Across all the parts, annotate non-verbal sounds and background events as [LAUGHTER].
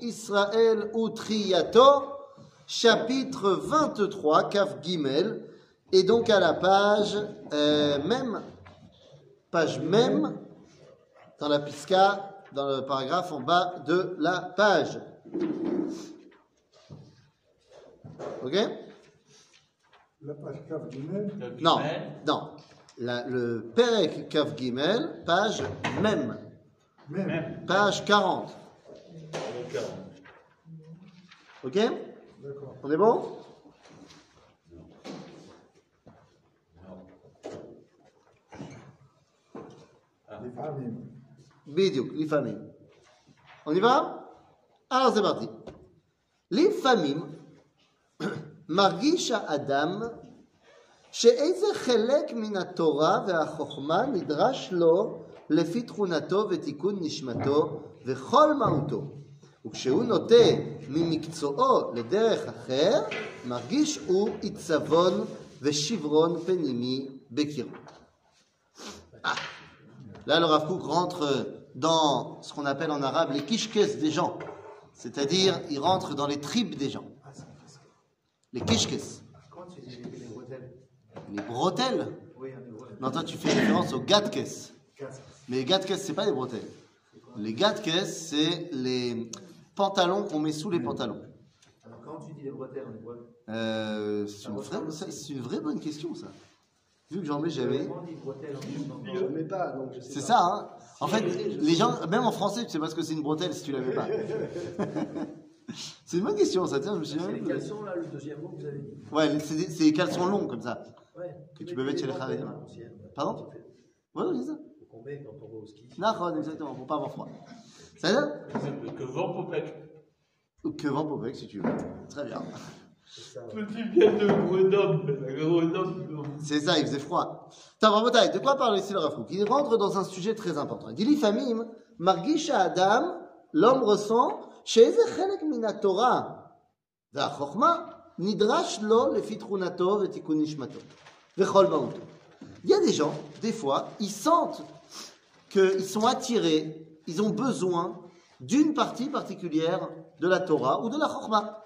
Israël Utriyato, chapitre 23, Kaf Gimel, et donc à la page euh, même, page même, dans la pisca, dans le paragraphe en bas de la page. Ok? La page Kaf Gimel? Non, non. La- le Perek Kaf Gimel, page même, Même. page 40. Ok D'accord. On est bon Les familles. בדיוק, לפעמים. On y va Alors c'est parti. לפעמים [COUGHS] מרגיש האדם שאיזה חלק מן התורה והחוכמה נדרש לו לפי תכונתו ותיקון נשמתו וכל מהותו. וכשהוא נוטה ממקצועו לדרך אחר, מרגיש הוא עיצבון ושברון פנימי בקירוב. Là, le Rav Kook rentre dans ce qu'on appelle en arabe les kishkes des gens. C'est-à-dire, il rentre dans les tripes des gens. Les kishkes. Quand tu dis les bretelles Les bretelles. Oui, on est vrai. Non, toi, tu fais référence aux gatkes. Quatre. Mais les gatkes, c'est pas des bretelles. Les gatkes, c'est les pantalons qu'on met sous les pantalons. Alors quand tu dis les bretelles, on est vrai. Euh, c'est une, vraie- c'est une vraie bonne question, ça. Vu que j'en mets jamais. En Je ne mets pas, donc je sais C'est pas. ça, hein En fait, les gens, même en français, tu sais pas ce que c'est une bretelle si tu l'avais pas. [LAUGHS] c'est une bonne question, ça. Tiens, je me suis C'est jamais les caleçons, là, le deuxième mot que vous avez dit. Ouais, c'est des, c'est caleçons longs comme ça. Ouais. Que tu peux mettre chez les. Pardon? Ouais, oui, c'est ça courbée quand on va au ski. Nahon, exactement, pour pas avoir froid. Ça C'est ça Que vent popec. Que vent popec, si tu veux. Très bien. Petit bien de Grenoble, Grenoble. C'est ça, il faisait froid. Tavrabotai, de quoi parle ici le Rafrouk Il rentre dans un sujet très important. Il dit L'ifamim, margish Adam, l'homme ressent, chez chenek mina Torah, v'achochma, nidrash lo lefitrunato v'tikun nishmato. V'chol Il y a des gens, des fois, ils sentent qu'ils sont attirés, ils ont besoin d'une partie particulière de la Torah ou de la Chorma.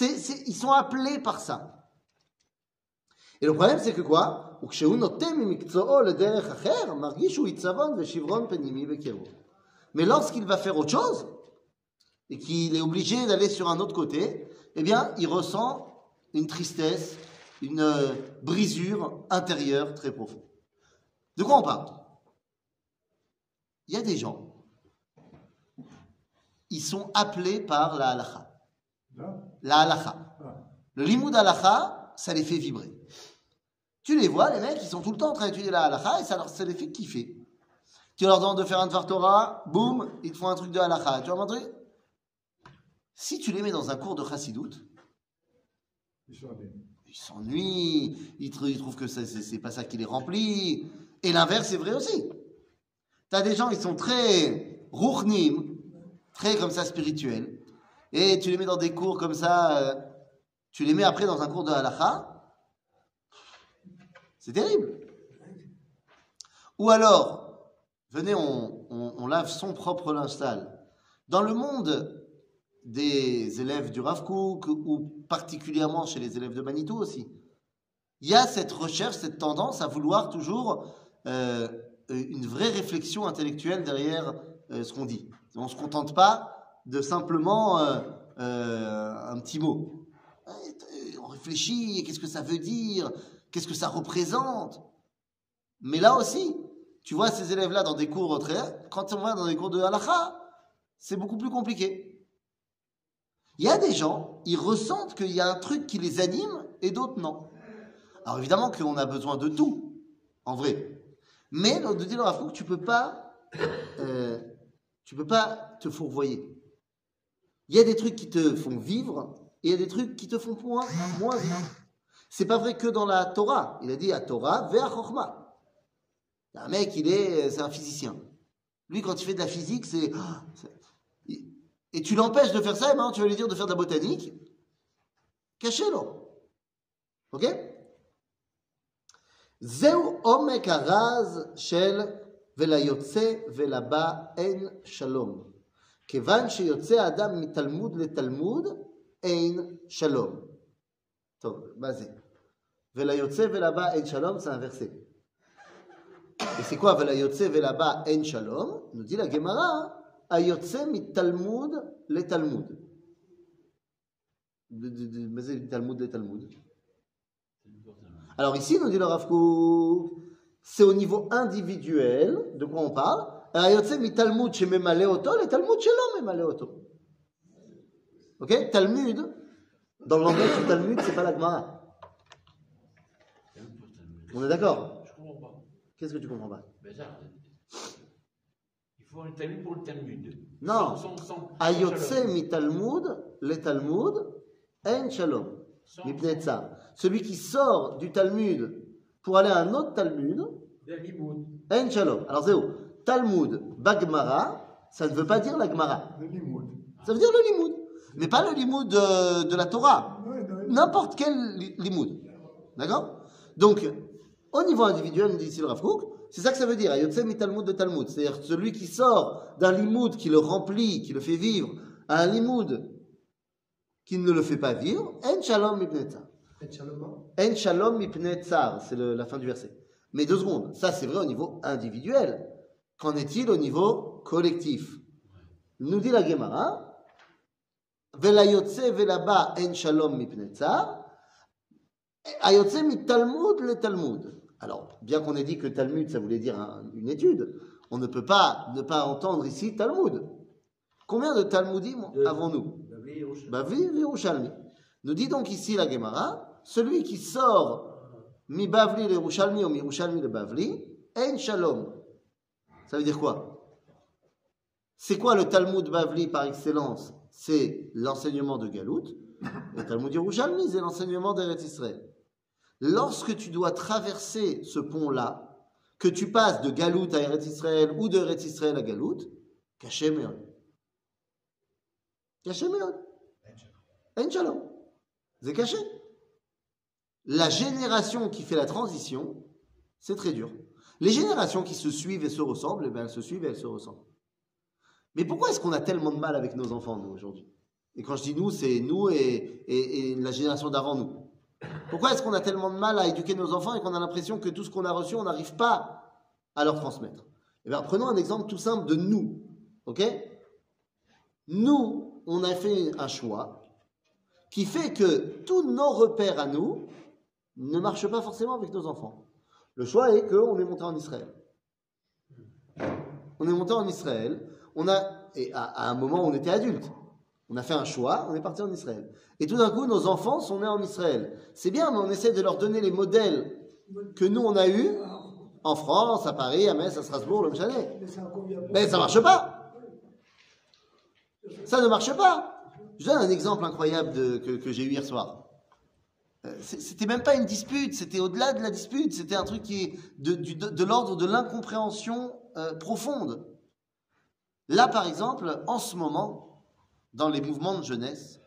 ils sont appelés par ça. Et le problème, c'est que quoi? Mais lorsqu'il va faire autre chose, et qu'il est obligé d'aller sur un autre côté, eh bien, il ressent une tristesse, une euh, brisure intérieure très profonde. De quoi on parle? Il y a des gens, ils sont appelés par la halakha. Là La halakha. Ah. Le limoud halakha, ça les fait vibrer. Tu les vois, les mecs, ils sont tout le temps en train d'étudier la halakha et ça, leur, ça les fait kiffer. Tu leur demandes de faire un Dvar Torah, boum, ils te font un truc de halakha. Tu vois un truc Si tu les mets dans un cours de chassidout, Ils s'ennuient, ils, ils trouvent que c'est pas ça qui les remplit. Et l'inverse est vrai aussi. Tu as des gens, ils sont très rouchnim, très comme ça spirituels, et tu les mets dans des cours comme ça, euh, tu les mets après dans un cours de halakha, c'est terrible. Ou alors, venez, on, lave son propre linge. Dans le monde des élèves du Rav Kook, ou particulièrement chez les élèves de Manitou aussi, il y a cette recherche, cette tendance à vouloir toujours euh, une vraie réflexion intellectuelle derrière euh, ce qu'on dit. On ne se contente pas de simplement euh, euh, un petit mot. Euh, On réfléchit, qu'est-ce que ça veut dire, qu'est-ce que ça représente? Mais là aussi, tu vois ces élèves-là dans des cours très... Quand on va dans des cours de halakha, c'est beaucoup plus compliqué. Il y a des gens, ils ressentent qu'il y a un truc qui les anime et d'autres non. Alors évidemment qu'on a besoin de tout, en vrai. Mais de dire à que tu peux pas, euh, tu peux pas te fourvoyer. Il y a des trucs qui te font vivre et il y a des trucs qui te font moins, moins vivre. C'est pas vrai que dans la Torah. Il a dit à Torah vers Chochma. Un mec, il est, c'est un physicien. Lui, quand il fait de la physique, c'est, et tu l'empêches de faire ça, et maintenant tu vas lui dire de faire de la botanique. Cachez-le. Ok? זהו עומק הרז של וליוצא ולבא אין שלום. כיוון שיוצא האדם מתלמוד לתלמוד, אין שלום. טוב, מה זה? וליוצא ולבא אין שלום, c'est inversé. Et c'est quoi וליוצא ולבא אין שלום? nous dit la Gemara, היוצא מתלמוד לתלמוד. de- de- de- מה זה מתלמוד לתלמוד? Alors ici, nous dit le Rav c'est au niveau individuel de quoi on parle. Ok? Talmud, dans le langage du Talmud, c'est pas la Gemara. On est d'accord? Je comprends pas. Qu'est-ce que tu comprends pas? Ben, il faut un Talmud pour le Talmud. Non. Ayotse mi Talmud, le Talmud, en shalom. Mipnetza celui qui sort du Talmud pour aller à un autre Talmud, un shalom. Alors Zéo, Talmud, Bagmara, ça ne veut pas dire la Gemara. Ça veut dire le limoud. Mais pas le limoud de, la Torah. N'importe quel limoud. D'accord? Donc, au niveau individuel, nous dit le Rav c'est ça que ça veut dire. Ayotse mi Talmud de Talmud. C'est-à-dire celui qui sort d'un limoud qui le remplit, qui le fait vivre, à un limoud qui ne le fait pas vivre, en shalom ibn en shalom mipne c'est la fin du verset. Mais deux secondes, ça c'est vrai au niveau individuel. Qu'en est-il au niveau collectif? Nous dit la Gemara, velayotse velaba en shalom mipne tsar, ayotse mi talmud le talmud. Alors, bien qu'on ait dit que talmud ça voulait dire une étude, on ne peut pas ne pas entendre ici talmud. Combien de talmudim avons-nous? Bavi Yerushalmi. Nous dit donc ici la Gemara, celui qui sort mi Bavli le Yerushalmi ou mi Yerushalmi le Bavli, en shalom. Ça veut dire quoi? C'est quoi le Talmud Bavli par excellence? C'est l'enseignement de Galout. Le Talmud Yerushalmi, c'est l'enseignement d'Eretz Israël. Lorsque tu dois traverser ce pont-là, que tu passes de Galout à Eretz Israël ou de Eretz Israël à Galout, caché Meod. Caché Meod. En shalom. C'est caché. La génération qui fait la transition, c'est très dur. Les générations qui se suivent et se ressemblent, eh ben, elles se suivent et elles se ressemblent. Mais pourquoi est-ce qu'on a tellement de mal avec nos enfants, nous, aujourd'hui? Et quand je dis nous, c'est nous et, et- la génération d'avant nous. Pourquoi est-ce qu'on a tellement de mal à éduquer nos enfants et qu'on a l'impression que tout ce qu'on a reçu, on n'arrive pas à leur transmettre? Eh bien, prenons un exemple tout simple de nous. OK? Nous, on a fait un choix qui fait que tous nos repères à nous ne marchent pas forcément avec nos enfants. Le choix est qu'on est monté en Israël. On est monté en Israël. On a, et à, un moment, on était adulte. On a fait un choix, on est parti en Israël. Et tout d'un coup, nos enfants sont nés en Israël. C'est bien, mais on essaie de leur donner les modèles que nous, on a eus en France, à Paris, à Metz, à Strasbourg, le Chalet. Mais ça ça marche pas. Ça ne marche pas. Je donne un exemple incroyable que j'ai eu hier soir. Euh, C'était même pas une dispute, c'était au-delà de la dispute, c'était un truc qui est de, l'ordre de l'incompréhension euh, profonde. Là, par exemple, en ce moment, dans les mouvements de jeunesse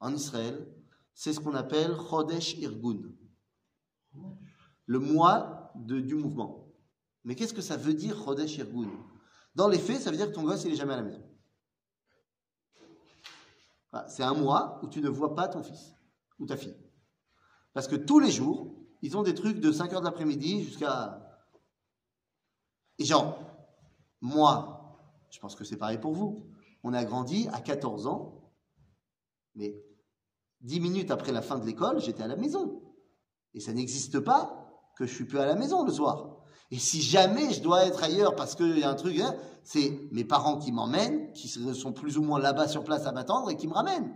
en Israël, c'est ce qu'on appelle Chodesh Irgun, le mois du mouvement. Mais qu'est-ce que ça veut dire Chodesh Irgun? Dans les faits, ça veut dire que ton gosse, il est jamais à la maison. C'est un mois où tu ne vois pas ton fils ou ta fille. Parce que tous les jours, ils ont des trucs de 5 heures de l'après-midi jusqu'à... Et genre, moi, je pense que c'est pareil pour vous. On a grandi à 14 ans, mais 10 minutes après la fin de l'école, j'étais à la maison. Et ça n'existe pas que je suis plus à la maison le soir. Et si jamais je dois être ailleurs parce qu'il y a un truc, hein, c'est mes parents qui m'emmènent, qui sont plus ou moins là-bas sur place à m'attendre et qui me ramènent.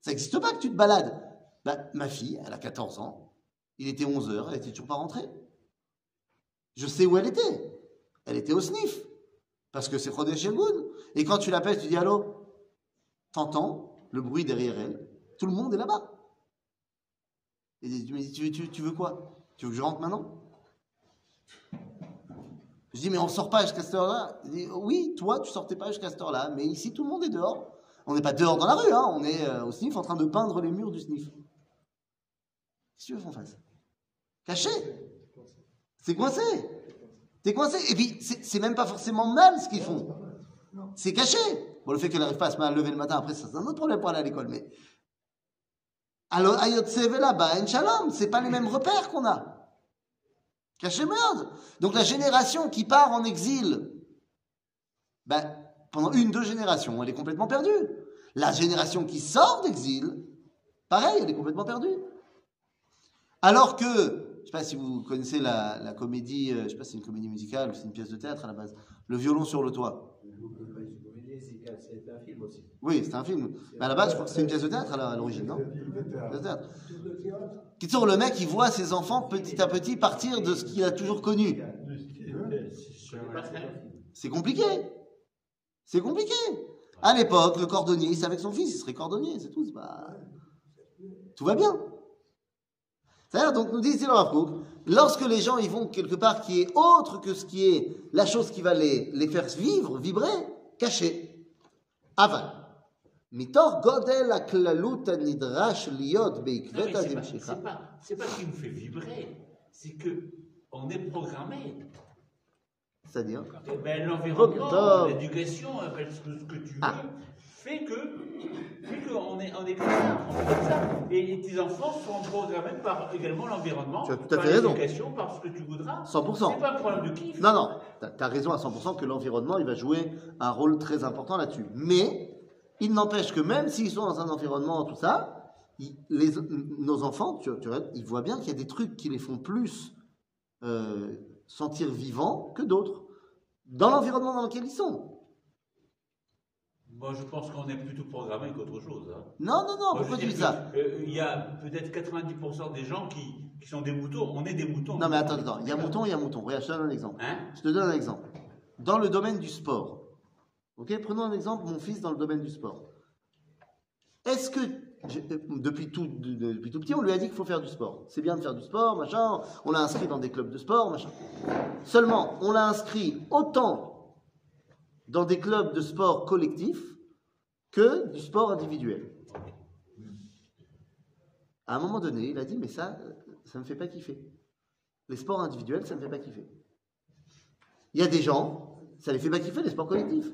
Ça n'existe pas que tu te balades. Bah, ma fille, elle a 14 ans, il était 11 heures, elle était toujours pas rentrée. Je sais où elle était. Elle était au sniff. Parce que c'est Chodesh Elgun. Et quand tu l'appelles, tu dis allô, t'entends le bruit derrière elle? Tout le monde est là-bas. Et tu me dis, tu, veux quoi? Tu veux que je rentre maintenant? Je dis, mais on sort pas jusqu'à cette heure-là? Il dit, oui, toi, tu sortais pas jusqu'à cette heure-là, mais ici, tout le monde est dehors. On n'est pas dehors dans la rue, hein, on est euh, au sniff en train de peindre les murs du sniff. Qu'est-ce que tu veux qu'on fasse? Caché C'est coincé T'es coincé Et puis, c'est même pas forcément mal ce qu'ils font. C'est caché Bon, le fait qu'elle n'arrive pas à se lever le matin, après, c'est un autre problème pour aller à l'école, mais. Alors, Ayotse là-bas, Shalom, c'est pas les mêmes repères qu'on a. Caché merde. Donc, la génération qui part en exil, ben, pendant une, deux générations, elle est complètement perdue. La génération qui sort d'exil, pareil, elle est complètement perdue. Alors que, je sais pas si vous connaissez la, la comédie, euh, je sais pas si c'est une comédie musicale ou c'est une pièce de théâtre à la base, Le violon sur le toit. C'est un film aussi. Oui, c'est un film. Mais à la base, je crois que c'est une pièce de théâtre à l'origine, non? Pièce de théâtre. Qui tourne le mec, il voit ses enfants petit à petit partir de ce qu'il a toujours connu. C'est compliqué. C'est compliqué. À l'époque, le cordonnier, il savait que son fils, il serait cordonnier, c'est tout. pas- Tout va bien. Donc, nous dit lorsque les gens ils vont quelque part qui est autre que ce qui est la chose qui va les, les faire vivre, vibrer, caché. Aval. Mitor godel aklalut anidrash liot beikvet c'est pas, adimshicha. c'est pas, c'est pas ce qui nous fait vibrer, c'est que on est programmé. C'est-à-dire Eh ben, l'environnement, l'éducation, ce que, ce que tu veux, Ah. fait que, fait qu'on est, on est comme ça, on fait comme ça. Et les petits enfants sont programmés par également l'environnement, Tu as tout à par fait raison. l'éducation, par ce que tu voudras. 100%. C'est pas un problème de kiff. Non, non, tu as, raison à 100% que l'environnement, il va jouer un rôle très important là-dessus. Mais, il n'empêche que même s'ils sont dans un environnement, tout ça, ils- les, nos enfants, tu, tu ils voient bien qu'il y a des trucs qui les font plus euh, sentir vivants que d'autres, dans l'environnement dans lequel ils sont. Moi, je pense qu'on est plutôt programmé qu'autre chose. hein. Non, non, non, Moi, pourquoi tu dis ça? euh, Il y a peut-être 90% des gens qui, qui sont des moutons. On est des moutons. Non, mais attends, attends, il y a mouton, il y a mouton. Regarde, je te donne un exemple. Hein? Je te donne un exemple. Dans le domaine du sport, ok, prenons un exemple, mon fils dans le domaine du sport. Est-ce que, j'ai- depuis tout, de- de- depuis tout petit, on lui a dit qu'il faut faire du sport. C'est bien de faire du sport, machin, on l'a inscrit dans des clubs de sport, machin. Seulement, on l'a inscrit autant dans des clubs de sport collectifs que du sport individuel. À un moment donné, il a dit, mais ça, ça me fait pas kiffer. Les sports individuels, ça me fait pas kiffer. Il y a des gens, ça les fait pas kiffer les sports collectifs.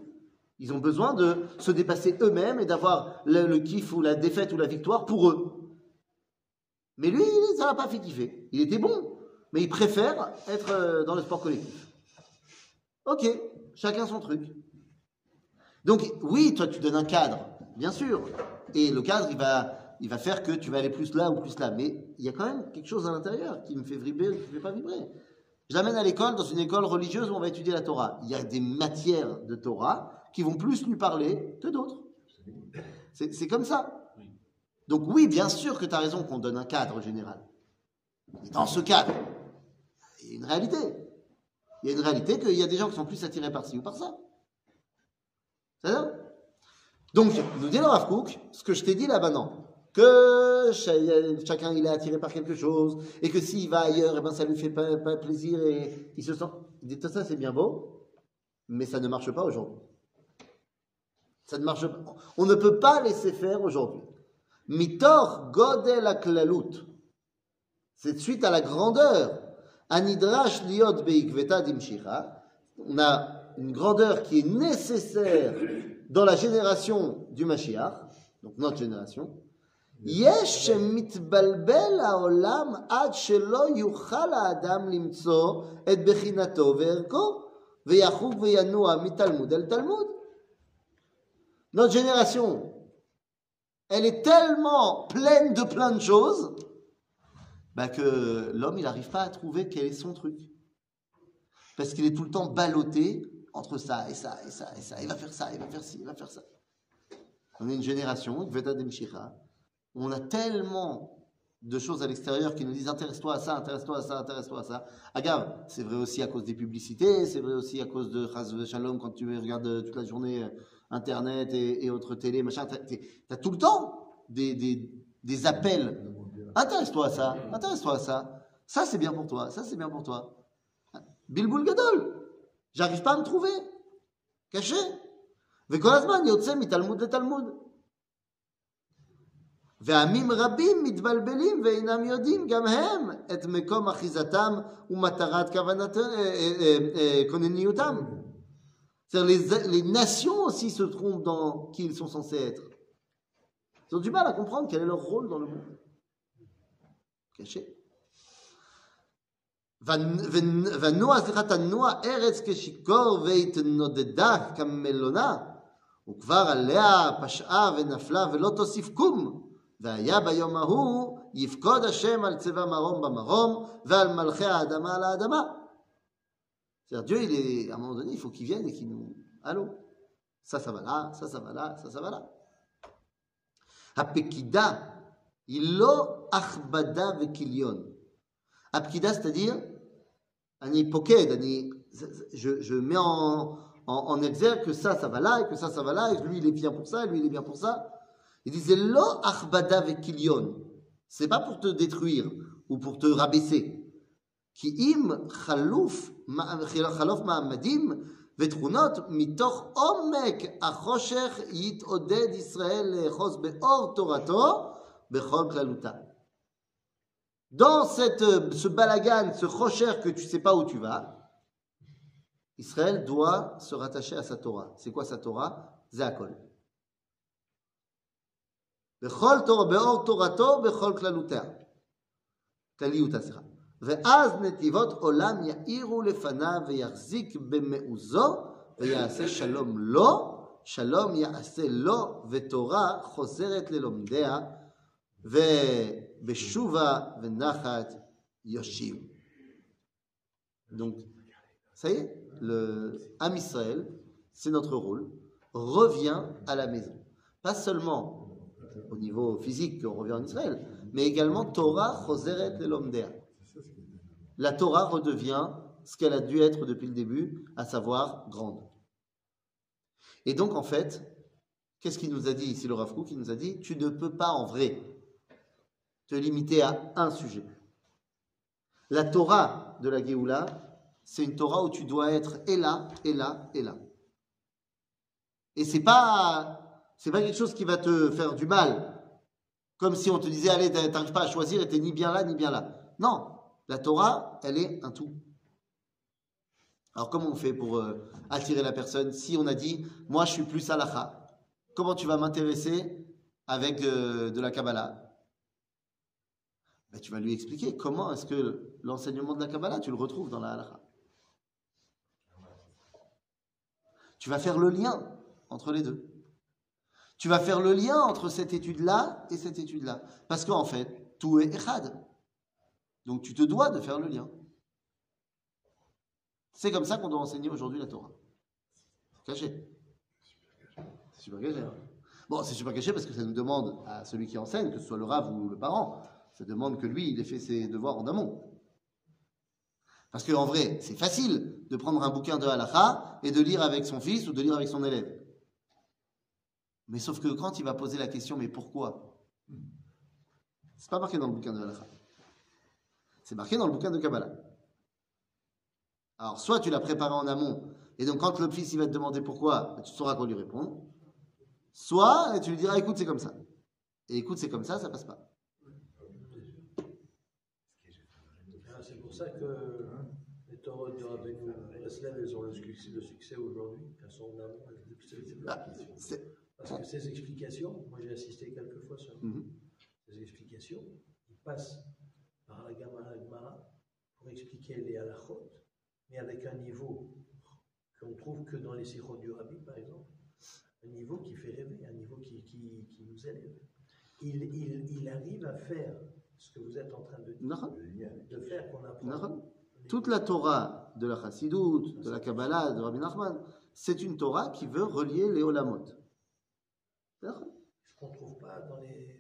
Ils ont besoin de se dépasser eux-mêmes et d'avoir le, le kiff ou la défaite ou la victoire pour eux. Mais lui, ça l'a pas fait kiffer. Il était bon, mais il préfère être euh, dans le sport collectif. Ok, chacun son truc. Donc oui, toi tu donnes un cadre, bien sûr. Et le cadre, il va, faire que tu vas aller plus là ou plus là. Mais il y a quand même quelque chose à l'intérieur qui me fait vibrer ou qui ne me fait pas vibrer. Je l'amène à l'école, dans une école religieuse où on va étudier la Torah. Il y a des matières de Torah qui vont plus lui parler que d'autres. C'est c'est comme ça. Donc oui, bien sûr que tu as raison qu'on donne un cadre général. Mais dans ce cadre, il y a une réalité. Il y a une réalité qu'il y a des gens qui sont plus attirés par ci ou par ça. C'est ça? Donc, nous dit le Rav ce que je t'ai dit là maintenant, que cha- chacun il est attiré par quelque chose, et que s'il va ailleurs, et ben ça lui fait pas, plaisir, et il se sent... Il dit, tout ça c'est bien beau, mais ça ne marche pas aujourd'hui. Ça ne marche pas. On ne peut pas laisser faire aujourd'hui. Mitor godel aklalut. C'est suite à la grandeur. Anidrash liot beikveta dimshira. On a une grandeur qui est nécessaire dans la génération du Mashiach, donc notre génération. יש שמתבלבל העולם עד שלא יוכל האדם למצוא את בחינתו וערכו, ויחוג וינוע מתלמוד אל תלמוד. Notre génération, elle est tellement pleine de plein de choses bah que l'homme, il n'arrive pas à trouver quel est son truc. Parce qu'il est tout le temps ballotté entre ça et ça et ça et ça. Il va faire ça, il va faire ci, il va faire ça. On est une génération, Gveta Demshira, où on a tellement de choses à l'extérieur qui nous disent intéresse-toi à ça, intéresse-toi à ça, intéresse-toi à ça. Agave, c'est vrai aussi à cause des publicités, c'est vrai aussi à cause de Chaz Shalom quand tu regardes toute la journée euh, Internet et, et autres télé, machin. Tu as tout le temps des, des, des appels. Intéresse-toi à ça, intéresse-toi à ça. Ça, c'est bien pour toi, ça, c'est bien pour toi. Bilboul Gadol, j'arrive pas à me trouver. Caché. וכל הזמן יוצא מתלמוד לתלמוד. ועמים רבים מתבלבלים ואינם יודעים גם הם את מקום אחיזתם ומטרת כוונת, אה, אה, אה, אה, כונניותם. C'est-à-dire les, les nations aussi se trompent dans qui ils sont censés être. Ils ont du mal à comprendre quel est leur rôle dans le monde. Caché. ונוע, סליחה, תנוע ארץ כשיכור והתנודדה כמלונה, וכבר עליה פשעה ונפלה ולא תוסיף קום. והיה ביום ההוא יפקוד השם על צבא מרום במרום ועל מלכי האדמה על האדמה. C'est-à-dire Dieu, il est, à un moment donné, il faut qu'il vienne et qu'il nous... Allô Ça, ça va là, ça, ça va là, ça, ça va là. הפקידה היא לא הכבדה וכיליון. הפקידה, c'est-à-dire, אני פוקד, אני, je, je mets en, en, en exergue que ça, ça va là, et que ça, ça va là, et que lui, il est bien pour ça, et lui, il est bien pour ça. Il disait, lo achbada vekilion. C'est pas pour te détruire, ou pour te rabaisser. כי אם חלוף, חלוף מעמדים ותכונות, מתוך עומק החושך יתעודד ישראל לאחוז באור תורתו בכל כללותה. Dans cette, ce balagan, ce rocher que tu sais pas où tu vas, Israël doit se rattacher à sa Torah. C'est quoi sa Torah Zéakol. בכל תורה, באור תורתו, בכל כללותיה. כליותה, סליחה. ואז נתיבות עולם יאירו לפניו ויחזיק במעוזו ויעשה שלום לו, שלום יעשה לו, ותורה חוזרת ללומדיה, Beshuva Donc, ça y est, le Am Israël, c'est notre rôle, revient à la maison. Pas seulement au niveau physique qu'on revient en Israël, mais également Torah Choseret Lomdea. La Torah redevient ce qu'elle a dû être depuis le début, à savoir grande. Et donc, en fait, qu'est-ce qu'il nous a dit ici le Rav Kook? Nous a dit, tu ne peux pas en vrai te limiter à un sujet. La Torah de la Géoula, c'est une Torah où tu dois être et là, et là, et là. Et c'est pas, pas quelque chose qui va te faire du mal. Comme si on te disait, allez, t'arrives pas à choisir et t'es ni bien là, ni bien là. Non. La Torah, elle est un tout. Alors, comment on fait pour euh, attirer la personne Si on a dit, moi, je suis plus halakha, comment tu vas m'intéresser avec euh, de la Kabbalah? Ben, Tu vas lui expliquer comment est-ce que l'enseignement de la Kabbalah, tu le retrouves dans la halakha. Tu vas faire le lien entre les deux. Tu vas faire le lien entre cette étude-là et cette étude-là. Parce qu'en fait, tout est echad. Donc tu te dois de faire le lien. C'est comme ça qu'on doit enseigner aujourd'hui la Torah. Caché. C'est super caché. Bon, c'est super caché parce que ça nous demande à celui qui enseigne, que ce soit le rave ou le parent, ça demande que lui, il ait fait ses devoirs en amont. Parce qu'en vrai, c'est facile de prendre un bouquin de halakha et de lire avec son fils ou de lire avec son élève. Mais sauf que quand il va poser la question, mais pourquoi? C'est pas marqué dans le bouquin de halakha. C'est marqué dans le bouquin de Kabbalah. Alors, soit tu l'as préparé en amont, et donc quand le fils il va te demander pourquoi, tu sauras quoi lui répondre. Soit tu lui diras, écoute, c'est comme ça. Et écoute, c'est comme ça, ça passe pas. Ah, C'est pour ça que les du Rabbeinu Breslev, elles ont le succès, aujourd'hui. Elles sont en amont. Ah, Parce que ces explications, moi j'ai assisté quelques fois sur Mhm. ces explications, ils passent par la Gemara Gemara pour expliquer les halachot, mais avec un niveau qu'on trouve que dans les sirots du Rabbi, par exemple, un niveau qui fait rêver, un niveau qui, qui, qui nous élève. Il, il, il arrive à faire ce que vous êtes en train de de faire qu'on apprend. Toute la Torah de la Chassidut, de la Kabbalah, de Rabbi Nachman, c'est une Torah qui veut relier les Olamot. Ce qu'on ne trouve pas dans les.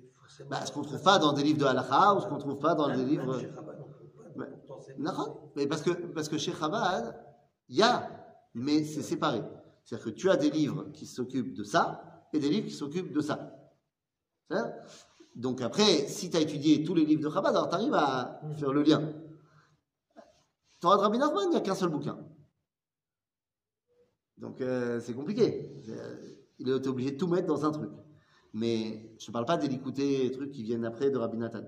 Bah, ce qu'on trouve pas dans des livres de halakha ou ce qu'on ne trouve pas dans des livres. Mais parce que, parce que chez Chabad, il y a, mais c'est séparé. C'est-à-dire que tu as des livres qui s'occupent de ça et des livres qui s'occupent de ça. Donc après, si tu as étudié tous les livres de Chabad, alors tu arrives à faire le lien. Torah de Rabbi Nachman, il n'y a qu'un seul bouquin. Donc euh, c'est compliqué. C'est- Il est obligé de tout mettre dans un truc. Mais je ne parle pas des les trucs qui viennent après de Rabbi Nathan.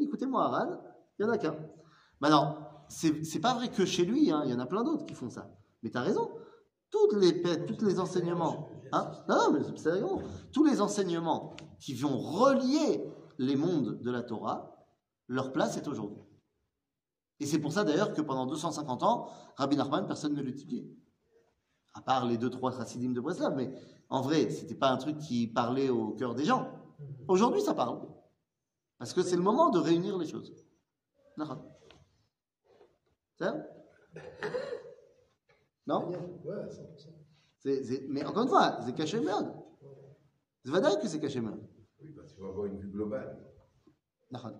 Écoutez-moi, Aran, il n'y en a qu'un. Maintenant, c'est c'est pas vrai que chez lui, hein, il y en a plein d'autres qui font ça. Mais tu as raison. toutes les, tous les enseignements, hein non, non, mais c'est tous les enseignements qui vont relier les mondes de la Torah, leur place est aujourd'hui. Et c'est pour ça d'ailleurs que pendant 250 ans, Rabbi Nachman, personne ne l'étudiait. À part les deux, trois chassidim de Breslav, mais en vrai, c'était pas un truc qui parlait au cœur des gens. Aujourd'hui, ça parle. Parce que c'est le moment de réunir les choses. [LAUGHS] Non? Ouais, 100%. C'est- c'est- Mais encore une fois, c'est caché merde. C'est vrai que c'est caché merde. Oui, parce qu'il faut avoir une vue globale. Nachon.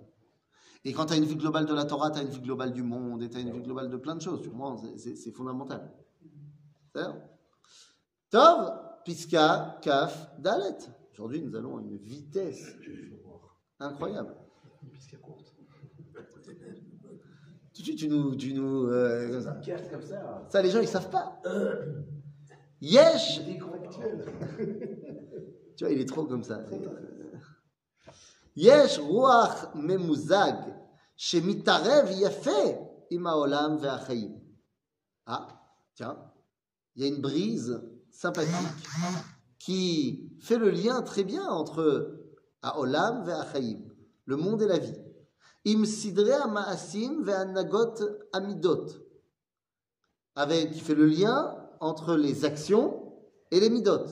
Et quand tu as une vue globale de la Torah, tu as une vue globale du monde, et tu as une vue globale de plein de choses. Pour moi, c'est- c'est fondamental. C'est ça Tov, Piska, Kaf, Dalet. Aujourd'hui, nous allons à une vitesse incroyable. Une piste courte. Tout de suite, tu nous. Tu nous euh, comme ça. Casse comme ça. Ça, les gens, ils savent pas. [CLEARS THROAT] Yesh [LAUGHS] Tu vois, il est trop comme ça. Yesh ruach memuzag shemitarev yafé imaolam ve'achayim. Ah, tiens, il y a une brise sympathique qui fait le lien très bien entre haolam ve'achayim, le monde et la vie. Im sidre maasim ve'anagot amidot. Avec, qui fait le lien entre les actions et les midot.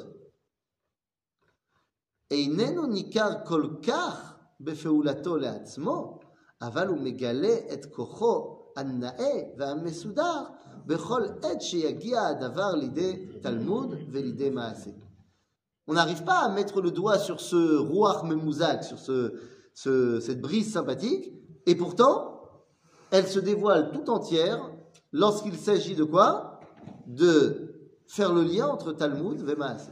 איננו ניכר כל כך בפעולתו לעצמו, אבל הוא מגלה את כוחו הנאה והמסודר בכל עת שיגיע הדבר לידי תלמוד ולידי מעשה. On n'arrive pas à mettre le doigt sur ce rouach memouzak, sur ce, ce- cette brise sympathique, et pourtant, elle se dévoile tout entière lorsqu'il s'agit de quoi De faire le lien entre Talmud et Maaseh.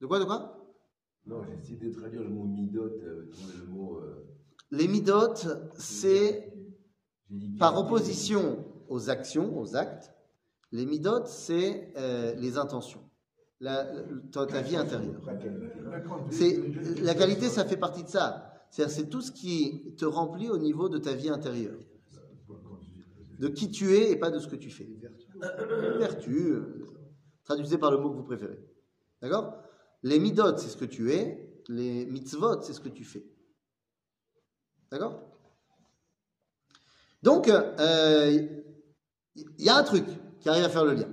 De quoi, de quoi? Non, j'ai essayé de traduire le mot midot, euh, le mot. euh, Les midot, c'est par opposition aux actions, aux actes. Les midot, c'est euh, les intentions, la, ta, ta vie intérieure. C'est la qualité, ça fait partie de ça. C'est-à-dire, c'est tout ce qui te remplit au niveau de ta vie intérieure, de qui tu es et pas de ce que tu fais. Les vertus, euh, traduisez par le mot que vous préférez. D'accord? Les midot, c'est ce que tu es. Les mitzvot, c'est ce que tu fais. D'accord? Donc, euh, il y a un truc qui arrive à faire le lien.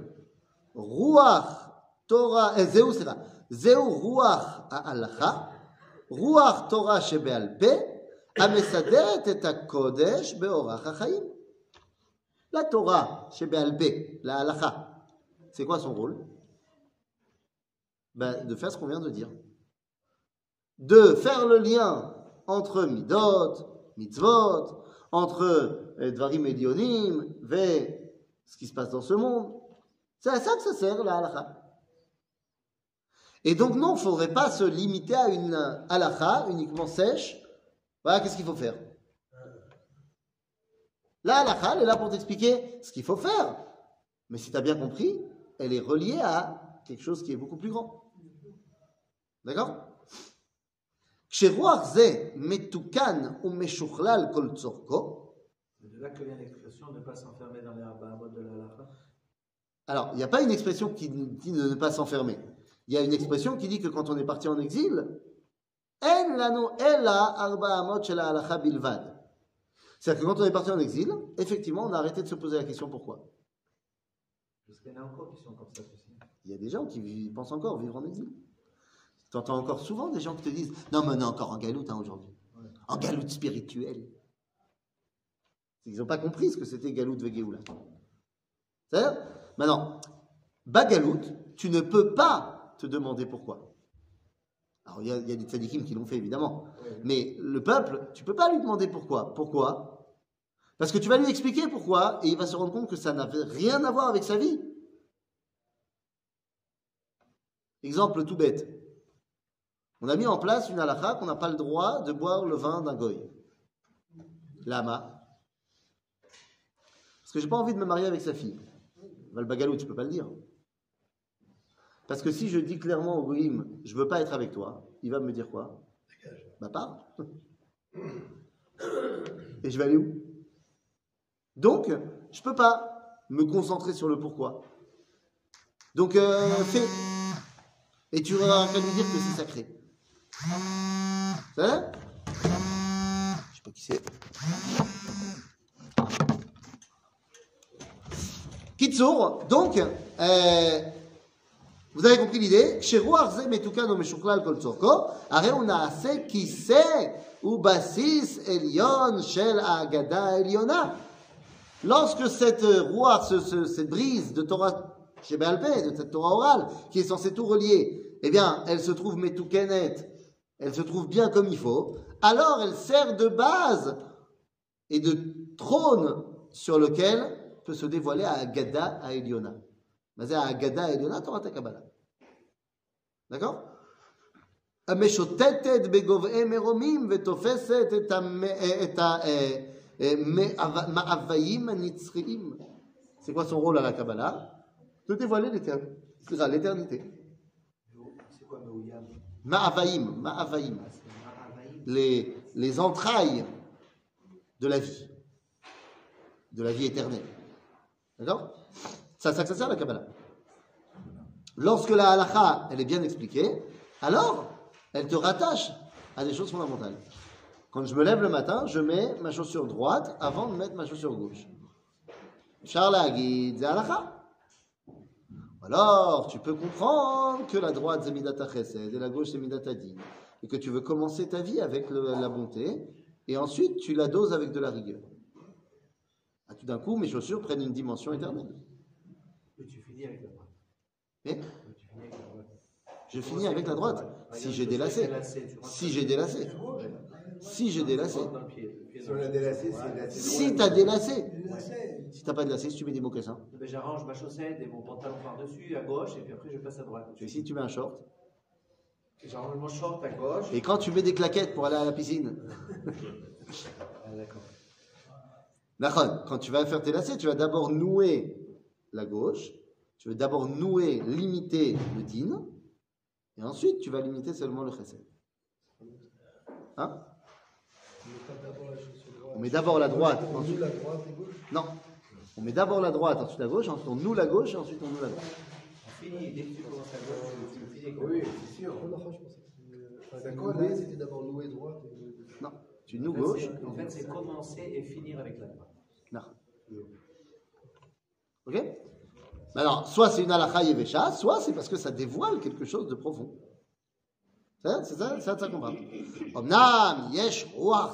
Ruach, Torah, eh, et Zeu, c'est ça. Zeu, Ruach, à Allah. Ruach, Torah, chez Bealpe, Amesaderet et ta Kodesh, Beorach, Achaim. La Torah shebe'al pe, la halacha, c'est quoi son rôle? Ben, De faire ce qu'on vient de dire. De faire le lien entre midot, mitzvot, entre euh, dvarim et dionim, ve ce qui se passe dans ce monde. C'est à ça que ça sert la halakha. Et donc non, il ne faudrait pas se limiter à une halakha uniquement sèche. Voilà, qu'est-ce qu'il faut faire? La halakha, elle est là pour t'expliquer ce qu'il faut faire. Mais si tu as bien compris, elle est reliée à quelque chose qui est beaucoup plus grand. D'accord? C'est de là que vient l'expression ne pas s'enfermer dans les arbres de la halakha Alors, il n'y a pas une expression qui dit ne pas s'enfermer. Il y a une expression qui dit que quand on est parti en exil, En lano ella arba shel halakha bilvad. C'est-à-dire que quand on est parti en exil, effectivement, on a arrêté de se poser la question pourquoi. Parce qu'il y en a encore qui sont comme ça aussi. Il y a des gens qui vivent- pensent encore vivre en exil. Tu entends encore souvent des gens qui te disent Non, mais on est encore en galoute hein, aujourd'hui. En galoute spirituelle. Ils n'ont pas compris ce que c'était galoute Vegeoula. C'est-à-dire, maintenant, Bagaloute, tu ne peux pas te demander pourquoi. Alors, il y, a- il y a des tzadikim qui l'ont fait, évidemment. Mais le peuple, tu peux pas lui demander pourquoi. Pourquoi? Parce que tu vas lui expliquer pourquoi, et il va se rendre compte que ça n'avait rien à voir avec sa vie. Exemple tout bête. On a mis en place une halakha qu'on n'a pas le droit de boire le vin d'un goy. Lama. Parce que j'ai pas envie de me marier avec sa fille. Valbagalou, tu peux pas le dire. Parce que si je dis clairement au goïm, je veux pas être avec toi, il va me dire quoi? Bah parle. Et je vais aller où? Donc, je peux pas. me concentrer sur le pourquoi. Donc, euh, fais. Et tu auras qu'à lui dire que c'est sacré. Ça va Je sais pas qui c'est. Kitsour, donc, euh, vous avez compris l'idée? Chez Ruach Metukan o Lorsque cette roi, ce- ce- cette brise de Torah chez Béalpé, de cette Torah orale, qui est censée tout relier, eh bien, elle se trouve Metukenet, elle se trouve bien comme il faut, alors elle sert de base et de trône sur lequel peut se dévoiler à Agada à Eliona. Mais c'est à Agada à Eliona, Torah Kabbalah. D'accord המשוטטת בגובהי מרומים ותופסת את המאוויים הנצחיים. C'est quoi son rôle à la Kabbalah? De dévoiler l'éternité. C'est quoi c'est Ma'avaïm. Les, les entrailles de la vie. De la vie éternelle. D'accord? C'est à ça que ça sert la Kabbalah. Lorsque la halakha, elle est bien expliquée, alors elle te rattache à des choses fondamentales. Quand je me lève le matin, je mets ma chaussure droite avant de mettre ma chaussure gauche. Halakha. Alors, tu peux comprendre que la droite c'est Midata Chesed et la gauche c'est Midata Din. Et que tu veux commencer ta vie avec le- la bonté et ensuite tu la doses avec de la rigueur. Ah, tout d'un coup, mes chaussures prennent une dimension éternelle. Mais tu finis avec la droite. Mais Mais je finis avec la droite. Si j'ai délacé. Si j'ai délacé. Si j'ai délacé. Pied. délacée, c'est la Si t'as délacé. Si t'as pas délacé, si tu mets des mocassins. Ben, J'arrange ma chaussette et mon pantalon par-dessus à gauche et puis après je passe à droite. Et si tu mets un short. J'arrange mon short à gauche. Et quand tu mets des claquettes pour aller à la piscine. [LAUGHS] Ah, d'accord. Nachon, quand tu vas faire tes lacets, tu vas d'abord nouer la gauche. Tu vas d'abord nouer, limiter le din. Et ensuite, tu vas limiter seulement le chesed. Hein? On met d'abord la droite, On ensuite- la droite et gauche. Non. On met d'abord la droite, ensuite la gauche, ensuite on noue la gauche et ensuite on noue la droite. On finit. Dès que tu commences à gauche, tu finis avec la Oui, c'est sûr. Oh, c'était- Ça nouer, colle, hein. c'était d'abord nouer droite et nouer gauche. Non. Tu noues En fait, gauche. c'est- En fait, c'est commencer et finir avec la droite. Non. Ok Alors, soit c'est une halakha yevesha, soit c'est parce que ça dévoile quelque chose de profond. C'est ça, c'est ça, qu'on parle. Omnam yesh ruach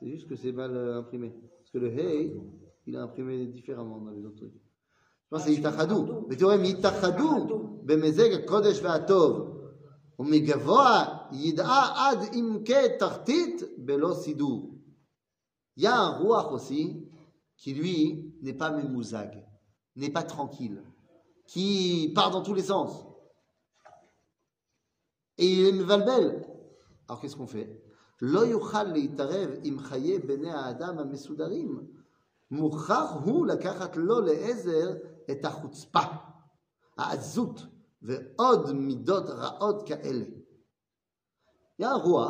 C'est juste que c'est mal euh, imprimé. Parce que le hey, il est imprimé différemment dans les autres trucs. Je pense que c'est itachadou. Mais tu vois, itachadou, במזג הקודש והטוב, ומגבוה ידעה עד עמקי תחתית בלא סידור. Il y a un roi aussi qui, lui, n'est pas memouzag, n'est pas tranquille, qui part dans tous les sens. Et il est mevalbel. Alors qu'est-ce qu'on fait לא יוכל להתערב עם חיי בני האדם המסודרים. מוכרח הוא לקחת לו לעזר את החוצפה, העזות ועוד מידות רעות כאלה. Il y a un roi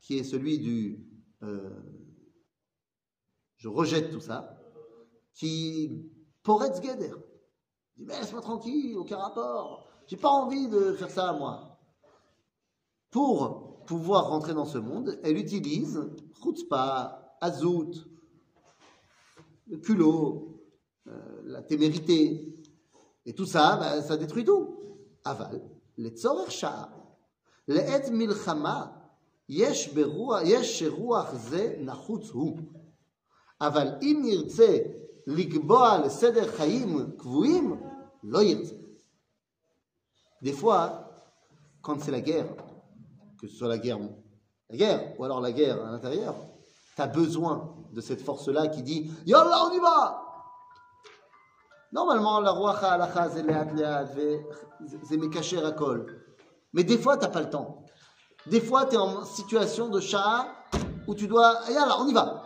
qui est celui du euh, je rejette tout ça, qui pourrait se guéder. Il dit, mais laisse-moi tranquille, aucun rapport. J'ai pas envie de faire ça à moi. Pour pouvoir rentrer dans ce monde, elle utilise chutzpah, azout, le culot, euh, la témérité. Et tout ça, bah, ça détruit tout. Aval, les tzorech sha'ar, לעת מלחמה יש ברוח, יש שרוח זה נחוץ הוא. אבל אם ירצה לקבוע לסדר חיים קבועים, לא ירצה. Des fois, quand c'est la guerre, que ce soit la guerre, la guerre ou alors la guerre à l'intérieur, tu as besoin de cette force-là qui dit Yallah, on y va Normalement, la roi halacha, c'est mekacher à kol. Mais des fois, tu n'as pas le temps. Des fois, tu es en situation de chat où tu dois. Yallah, on y va.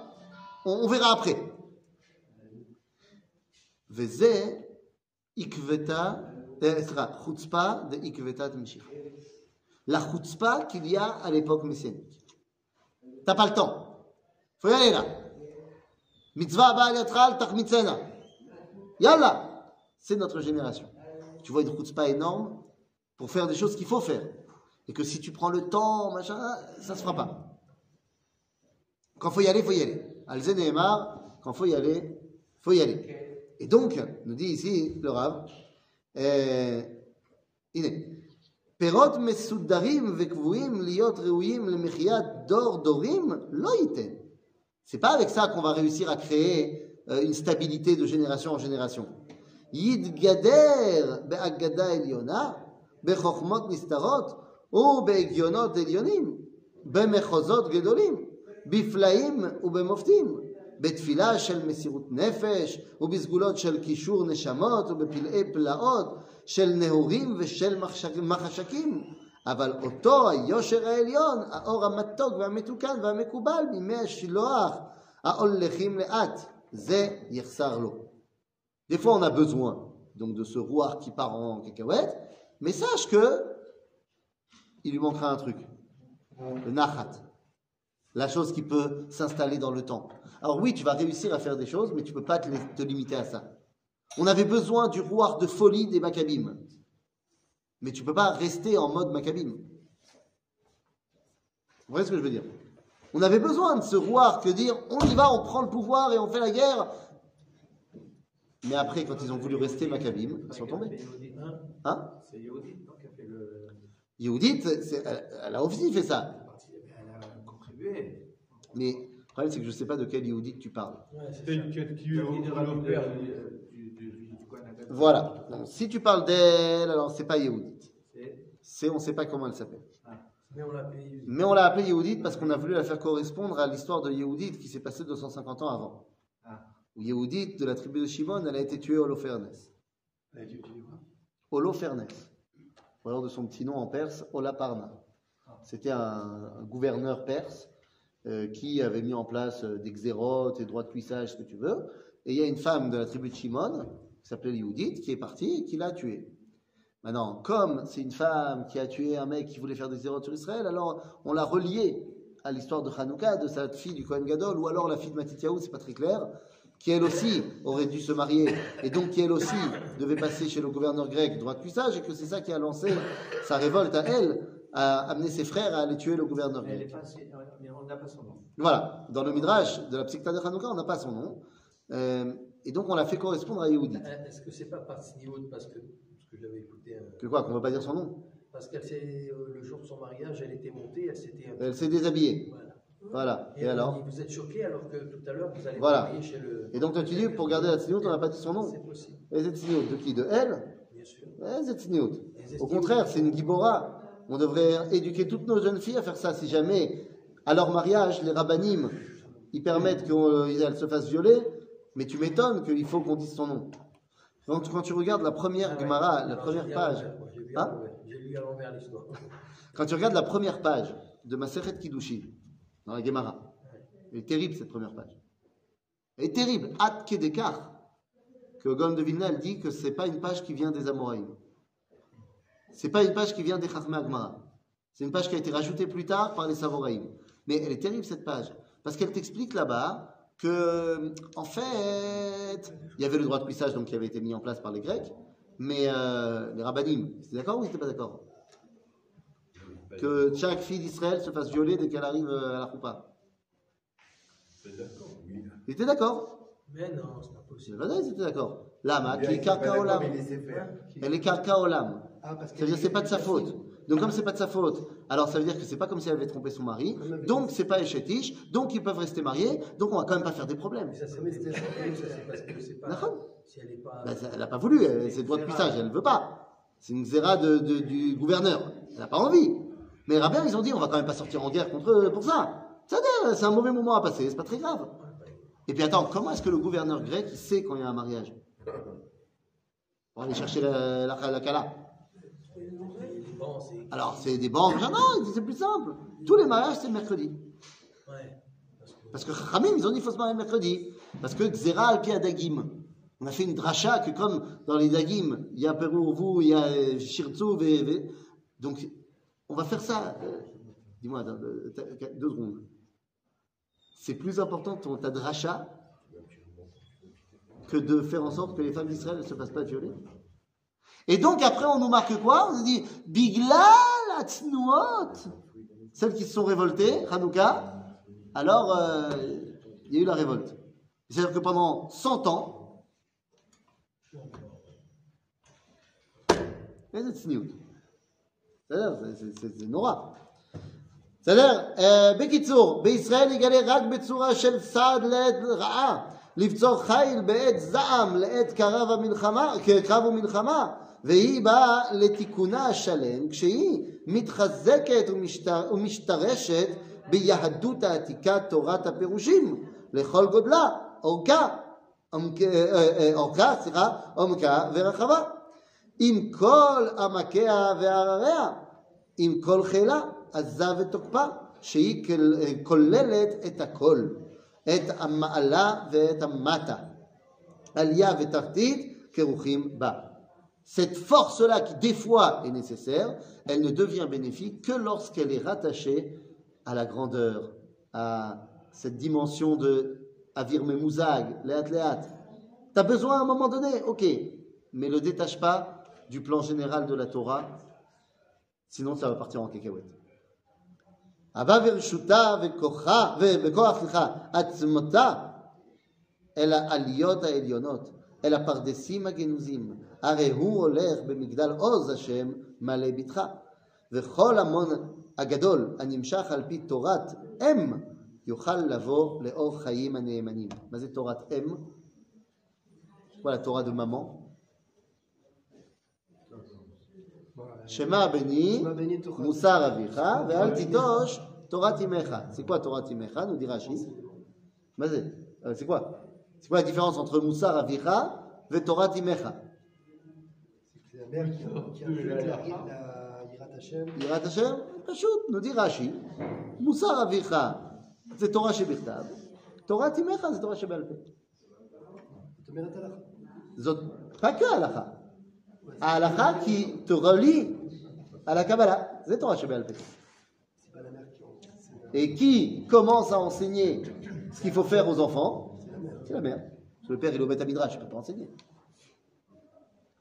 On, verra après. Veze ikveta, sera chutzpah de Mashiach la chutzpah qu'il y a à l'époque messianique. T'as pas le temps. Faut y aller là. Mitzvah Baal Tachmitzena. Yallah C'est notre génération. Tu vois une chutzpah énorme pour faire des choses qu'il faut faire. Et que si tu prends le temps, machin, ça se fera pas. Quand faut y aller, faut y aller. Alzen et quand faut y aller, faut y aller. Et donc, nous dit ici le Rav, euh, Iné פירות מסודרים וקבועים להיות ראויים למחיית דור דורים, לא ייתן. C'est pas avec ça qu'on va réussir à créer euh, une stabilité de génération en génération. יתגדר בהגדה עליונה, בחוכמות נסתרות ובהגיונות עליונים, במחוזות גדולים, בפלאים ובמופתים, בתפילה של מסירות נפש, ובסגולות של קישור נשמות, ובפלאי פלאות, של נעורים ושל מחשק- מחשקים. אבל אותו היושר העליון, האור המתוק והמתוקן והמקובל בימי השילוח, ההולכים לאט, זה יחסר לו. Des fois, on a besoin donc de ce roi qui part en cacahuète, mais sache que il lui manquera un truc, le nachat, la chose qui peut s'installer dans le temps. Alors oui, tu vas réussir à faire des choses, mais tu peux pas te, te limiter à ça. On avait besoin du roi de folie des Maccabim, mais tu peux pas rester en mode Maccabim. Vous voyez ce que je veux dire? On avait besoin de ce roi que dire on y va, on prend le pouvoir et on fait la guerre. Mais après, quand ils ont voulu rester Maccabim, ils sont tombés. Hein? Hein? C'est Yehudi, non, qui a fait le. Yehudit, c'est- elle, elle a aussi fait ça. Elle a contribué. Mais le problème, c'est que je ne sais pas de quel Yehudit tu parles. Une qui Voilà. Donc, si tu parles d'elle, alors c'est pas Yehudit. C'est- on ne sait pas comment elle s'appelle. Mais on l'a payé. Mais on l'a appelée Yehudit parce qu'on a voulu la faire correspondre à l'histoire de Yehudit qui s'est passée 250 ans avant. Ah. Où Yehudit, de la tribu de Shimon, elle a été tuée à Holofernes. Holofernes. Ou alors de son petit nom en perse, Olaparna. C'était un, un gouverneur perse euh, qui avait mis en place euh, des xérotes et droits de cuissage, ce que tu veux. Et il y a une femme de la tribu de Shimon, qui s'appelait Yehudit, qui est partie et qui l'a tué. Maintenant, comme c'est une femme qui a tué un mec qui voulait faire des xérotes sur Israël, alors on l'a relié à l'histoire de Hanouka, de sa fille du Kohen Gadol, ou alors la fille de Matityahu, c'est pas très clair, qui elle aussi aurait dû se marier, et donc qui elle aussi devait passer chez le gouverneur grec droit de cuissage, et que c'est ça qui a lancé sa révolte à elle, à amener ses frères à aller tuer le gouverneur Mais elle grec. est pas, c'est- mais on n'a pas son nom. Voilà, dans le Midrash de la Psykta de Hanouka, on n'a pas son nom, Euh, et donc on l'a fait correspondre à Yehudit. Euh, Est-ce que c'est pas par Sniout parce que, parce que j'avais écouté, euh, Que quoi, qu'on ne va pas dire son nom? parce qu'elle s'est, euh, le jour de son mariage, elle était montée, elle s'était. Elle s'est déshabillée. Voilà. Voilà, et alors? Vous êtes choqué alors que tout à l'heure vous allez Voilà. chez le. Et donc toi tu dis, pour garder la tsniout, on n'a pas dit son nom. C'est possible, Et cette de qui? De elle? Bien sûr. Les Au contraire, c'est une gibora. On devrait éduquer toutes nos jeunes filles à faire ça. Si jamais, à leur mariage, les rabbinim, ils permettent qu'elles se fassent violer, mais tu m'étonnes qu'il faut qu'on dise son nom. Quand, quand tu regardes la première Ah ouais. Gemara, la première page, l'envers, moi, J'ai lu à Hein l'envers. J'ai lu à l'envers l'histoire. [LAUGHS] quand tu regardes la première page de Maseret Kiddushin, dans la Gemara, elle est terrible cette première page. Elle est terrible. At Kedekar, que Gon de Vilna elle dit que c'est pas une page qui vient des Amoraïm. C'est pas une page qui vient des Chachmei Agmara. C'est une page qui a été rajoutée plus tard par les Savoraïm. Mais elle est terrible cette page. Parce qu'elle t'explique là-bas que, en fait, il y avait le droit de cuissage donc, qui avait été mis en place par les Grecs, mais euh, les rabbinim, ils étaient d'accord ou ils n'étaient pas d'accord? Que chaque fille d'Israël se fasse violer dès qu'elle arrive euh, à la oui. Ils étaient d'accord? Mais non, c'est pas possible. vrai, ils étaient d'accord. Lama, qui Bien est karka d'accord, olam. Elle est karka olam. Ah, parce C'est-à-dire c'est pas de sa faute. Donc comme c'est pas de sa faute, alors ça veut dire que c'est pas comme si elle avait trompé son mari. Donc c'est pas échétiche. Donc ils peuvent rester mariés. Donc on va quand même pas faire des problèmes. Mais ça, c'est parce que c'est pas. [LAUGHS] Si elle est pas. Ça- elle n'a pas voulu, elle- c'est droit de cuissage, elle ne veut pas. C'est une zéra de, de- du gouverneur. Elle n'a pas envie. Mais les rabbins, ils ont dit, on va quand même pas sortir en guerre contre eux pour ça. Ça veut dire, c'est un mauvais moment à passer, c'est pas très grave. Et puis attends, comment est-ce que le gouverneur grec il sait quand il y a un mariage? Pour aller chercher la, la, la Kala. C'est. Alors, c'est des banques. Non, c'est plus simple. Tous les mariages, c'est le mercredi. Ouais. Parce que Khamim, ils ont dit qu'il faut se marier le mercredi. Parce que Xera al pied Dagim. On a fait une dracha que comme dans les Dagim, il y a vous, il y a euh, Shirtzu, ve- ve- donc on va faire ça. euh, Dis-moi, euh, deux secondes. C'est plus important ton ta dracha que de faire en sorte que les femmes d'Israël ne se fassent pas violer? Et donc après, on nous marque quoi On nous dit Biglal Atznuot. Celles qui se sont révoltées, Hanouka, alors euh, il y a eu la révolte. C'est-à-dire que pendant 100 ans, איזה צניעות. בסדר? זה- זה- זה- זה נורא. בסדר? אה, בקיצור, בישראל יגלה רק בצורה של סעד לעת רעה, לבצור חיל בעת זעם, לעת קרב המלחמה, קרב ומלחמה, והיא באה לתיקונה השלם, כשהיא מתחזקת ומשתר, ומשתרשת ביהדות העתיקה תורת הפירושים, לכל גודלה, אורכה, עומק- אה, אה, אה, אורכה, סליחה, עומקה ורחבה. עם כל עמקיה והרריה, עם כל חילה, עזה ותוקפה, שהיא כל- כוללת את הכל, את המעלה ואת המטה, עלייה ותחתית כרוכים בה. Cette force-là, qui des fois est nécessaire, elle ne devient bénéfique que lorsqu'elle est rattachée à la grandeur, à cette dimension de Avir Memouzag, Léat Léat. Tu as besoin à un moment donné, ok, mais ne le détache pas du plan général de la Torah, sinon ça va partir en cacahuète. Abba verishuta vekocha vekoach atzmota elle a aliyot a elionot, elle a pardessim a genuzim. הרי הוא הולך במגדל עוז השם מלא בתך. וכל המון הגדול הנמשך על פי תורת אם, יוכל לבוא לאור חיים הנאמנים. מה זה תורת אם? C'est quoi la Torah de maman Shema Beni, Shema Beni Torah. Moussar Avicha, Ve'al Titosh, Torah Timecha. C'est quoi Torah Timecha nous dit Rashi. Mais c'est euh, c'est quoi C'est quoi la différence entre Moussar Avicha et Torah Timecha C'est la mère qui a, qui a fait la, la Yirat Hashem. Yirat Hashem פשוט, nous dit Rashi. Moussar Avicha, c'est Torah שבכתב. Torah Timecha, c'est Torah שבעל פה. זאת אומרת הלכה. זאת pas que ההלכה. ההלכה qui te relie à la Kabbalah. C'est Torah שבעל פה. C'est pas la mère qui en c'est Et qui commence à enseigner ce qu'il faut faire aux enfants C'est la mère. Parce que le père, il est au Beth Midrash, il ne peut pas enseigner.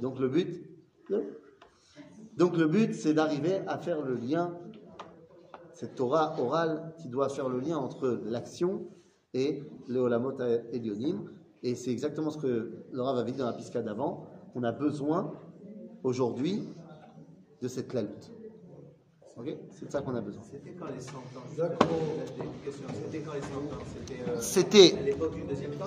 Donc le but, donc le but, c'est d'arriver à faire le lien, cette Torah orale qui doit faire le lien entre l'action et le Olamot Elionim. Et c'est exactement ce que Laura va dire dans la pisca d'avant. On a besoin aujourd'hui de cette clalte. Ok? C'est de ça qu'on a besoin. C'était quand les 100 ans? C'était quand les 100 ans? C'était euh, C'était à l'époque du deuxième temps?